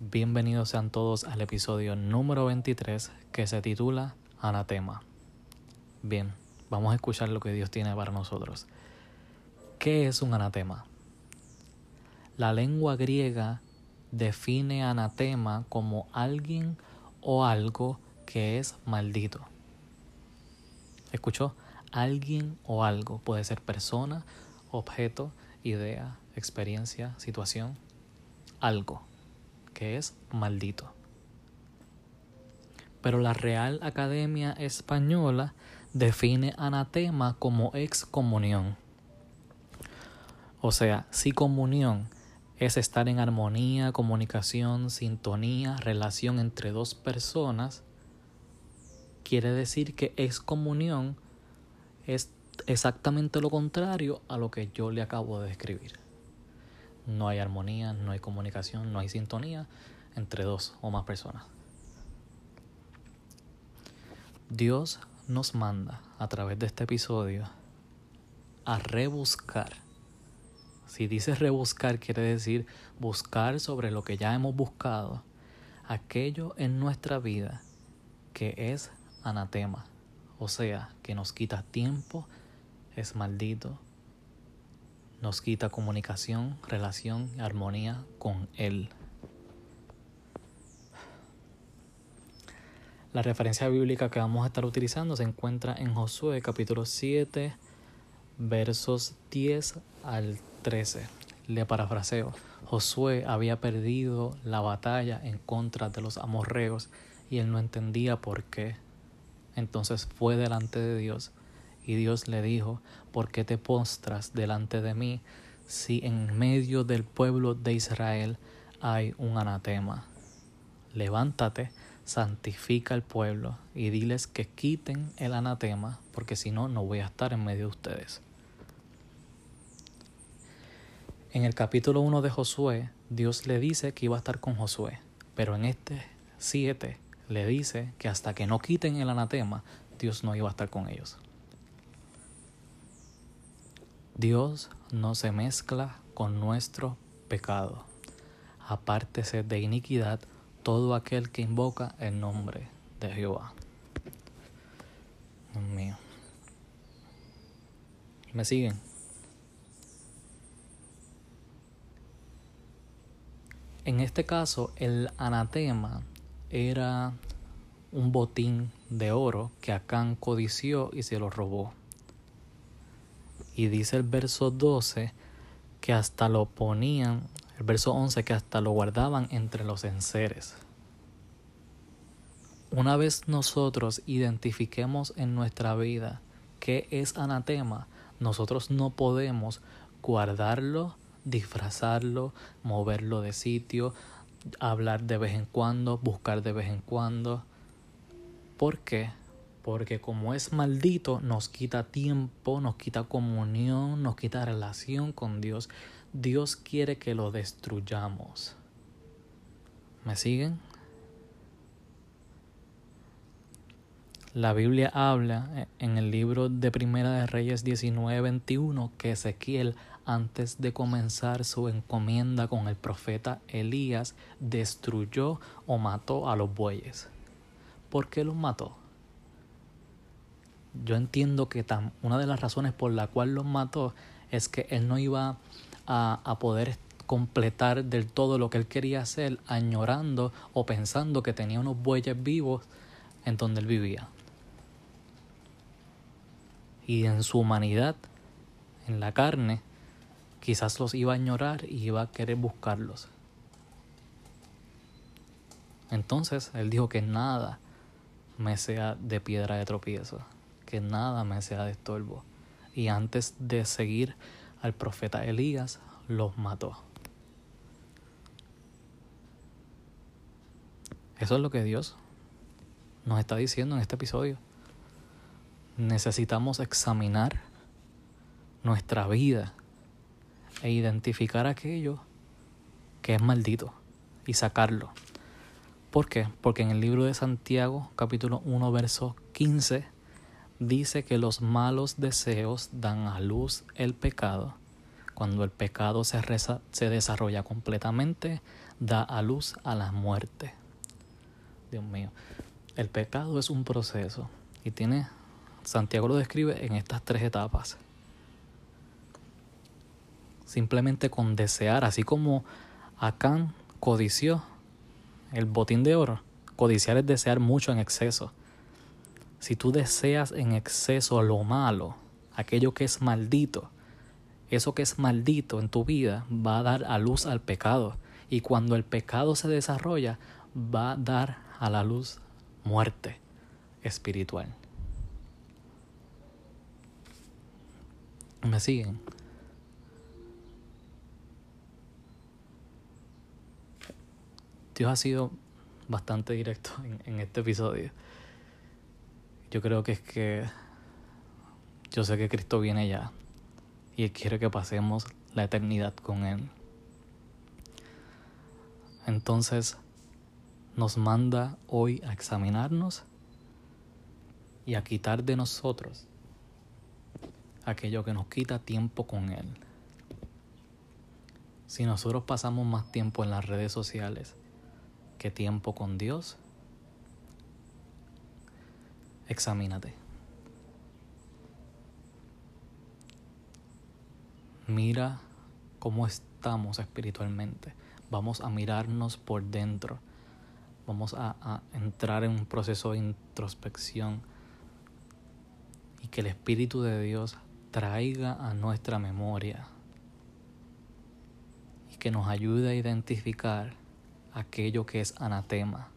Bienvenidos sean todos al episodio número 23 que se titula Anatema. Bien, vamos a escuchar lo que Dios tiene para nosotros. ¿Qué es un anatema? La lengua griega define anatema como alguien o algo que es maldito. ¿Escuchó? Alguien o algo. Puede ser persona, objeto, idea, experiencia, situación. Algo que es maldito. Pero la Real Academia Española define anatema como excomunión. O sea, si comunión es estar en armonía, comunicación, sintonía, relación entre dos personas, quiere decir que excomunión es exactamente lo contrario a lo que yo le acabo de describir. No hay armonía, no hay comunicación, no hay sintonía entre dos o más personas. Dios nos manda a través de este episodio a rebuscar. Si dice rebuscar quiere decir buscar sobre lo que ya hemos buscado, aquello en nuestra vida que es anatema, o sea, que nos quita tiempo, es maldito, nos quita comunicación, relación, armonía con Él. La referencia bíblica que vamos a estar utilizando se encuentra en Josué capítulo 7 versos 10 al 13. Le parafraseo. Josué había perdido la batalla en contra de los amorreos y él no entendía por qué. Entonces fue delante de Dios y Dios le dijo, ¿por qué te postras delante de mí si en medio del pueblo de Israel hay un anatema? Levántate, santifica al pueblo y diles que quiten el anatema, porque si no, no voy a estar en medio de ustedes. En el capítulo 1 de Josué, Dios le dice que iba a estar con Josué, pero en este 7 le dice que hasta que no quiten el anatema, Dios no iba a estar con ellos. Dios no se mezcla con nuestro pecado. Apártese de iniquidad todo aquel que invoca el nombre de Jehová. Dios mío. ¿Me siguen? En este caso, el anatema era un botín de oro que Acán codició y se lo robó. Y dice el verso 12 que hasta lo ponían, el verso 11 que hasta lo guardaban entre los enseres. Una vez nosotros identifiquemos en nuestra vida qué es anatema, nosotros no podemos guardarlo, disfrazarlo, moverlo de sitio, hablar de vez en cuando, buscar de vez en cuando. ¿Por qué? porque como es maldito nos quita tiempo, nos quita comunión, nos quita relación con Dios. Dios quiere que lo destruyamos. ¿Me siguen? La Biblia habla en el libro de Primera de Reyes 19:21 que Ezequiel antes de comenzar su encomienda con el profeta Elías destruyó o mató a los bueyes. ¿Por qué los mató? yo entiendo que una de las razones por la cual los mató es que él no iba a, a poder completar del todo lo que él quería hacer, añorando o pensando que tenía unos bueyes vivos en donde él vivía. Y en su humanidad, en la carne, quizás los iba a añorar y iba a querer buscarlos. Entonces él dijo que nada me sea de piedra de tropiezo que nada me sea de estorbo. Y antes de seguir al profeta Elías, los mató. Eso es lo que Dios nos está diciendo en este episodio. Necesitamos examinar nuestra vida e identificar aquello que es maldito y sacarlo. ¿Por qué? Porque en el libro de Santiago, capítulo 1, verso 15, dice que los malos deseos dan a luz el pecado. Cuando el pecado se, se desarrolla completamente, da a luz a la muerte. Dios mío, el pecado es un proceso y tiene, Santiago lo describe en estas tres etapas. Simplemente con desear, así como Acán codició el botín de oro, codiciar es desear mucho en exceso. Si tú deseas en exceso lo malo, aquello que es maldito, eso que es maldito en tu vida va a dar a luz al pecado. Y cuando el pecado se desarrolla, va a dar a la luz muerte espiritual. ¿Me siguen? Dios ha sido bastante directo en, este episodio. Yo creo que es que yo sé que Cristo viene ya y Él quiere que pasemos la eternidad con Él. Entonces nos manda hoy a examinarnos y a quitar de nosotros aquello que nos quita tiempo con Él. Si nosotros pasamos más tiempo en las redes sociales que tiempo con Dios, examínate. Mira cómo estamos espiritualmente. Vamos a mirarnos por dentro. Vamos a, a entrar en un proceso de introspección y que el Espíritu de Dios traiga a nuestra memoria y que nos ayude a identificar aquello que es anatema.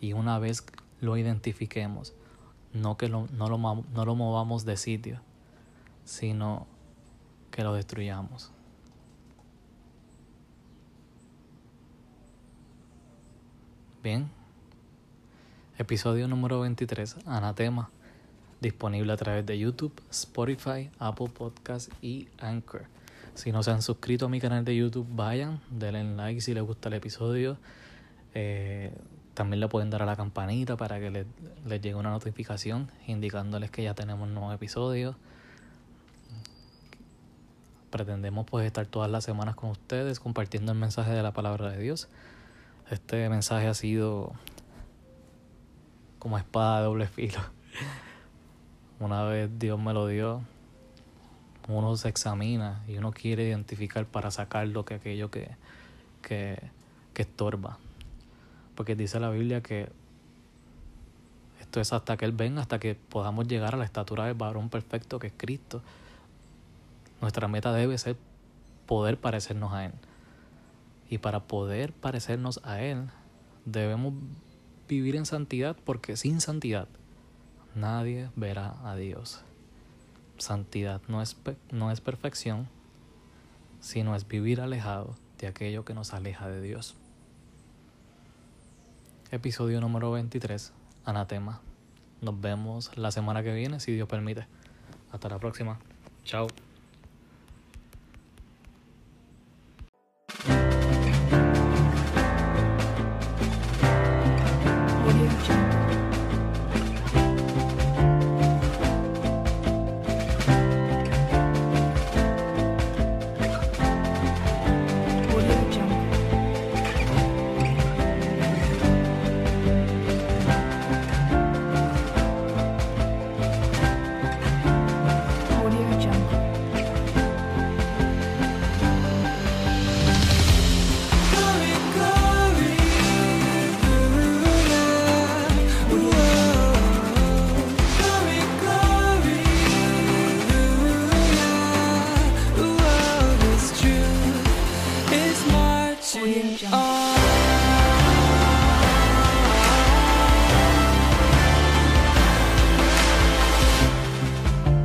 Y una vez lo identifiquemos, no que lo, no, lo, no lo movamos de sitio, sino que lo destruyamos. Bien. Episodio número 23, Anatema, disponible a través de YouTube, Spotify, Apple Podcast y Anchor. Si no se han suscrito a mi canal de YouTube, vayan, denle like si les gusta el episodio. Eh, también le pueden dar a la campanita para que les, les llegue una notificación indicándoles que ya tenemos un nuevo episodio pretendemos pues estar todas las semanas con ustedes compartiendo el mensaje de la palabra de Dios. Este mensaje ha sido como espada de doble filo. Una vez Dios me lo dio, uno se examina y uno quiere identificar para sacar lo que aquello que, que, que estorba. Porque dice la Biblia que esto es hasta que Él venga, hasta que podamos llegar a la estatura del varón perfecto que es Cristo. Nuestra meta debe ser poder parecernos a Él. Y para poder parecernos a Él, debemos vivir en santidad porque sin santidad nadie verá a Dios. Santidad no es, no es perfección, sino es vivir alejado de aquello que nos aleja de Dios. Episodio número 23, Anatema. Nos vemos la semana que viene, si Dios permite. Hasta la próxima. Chao.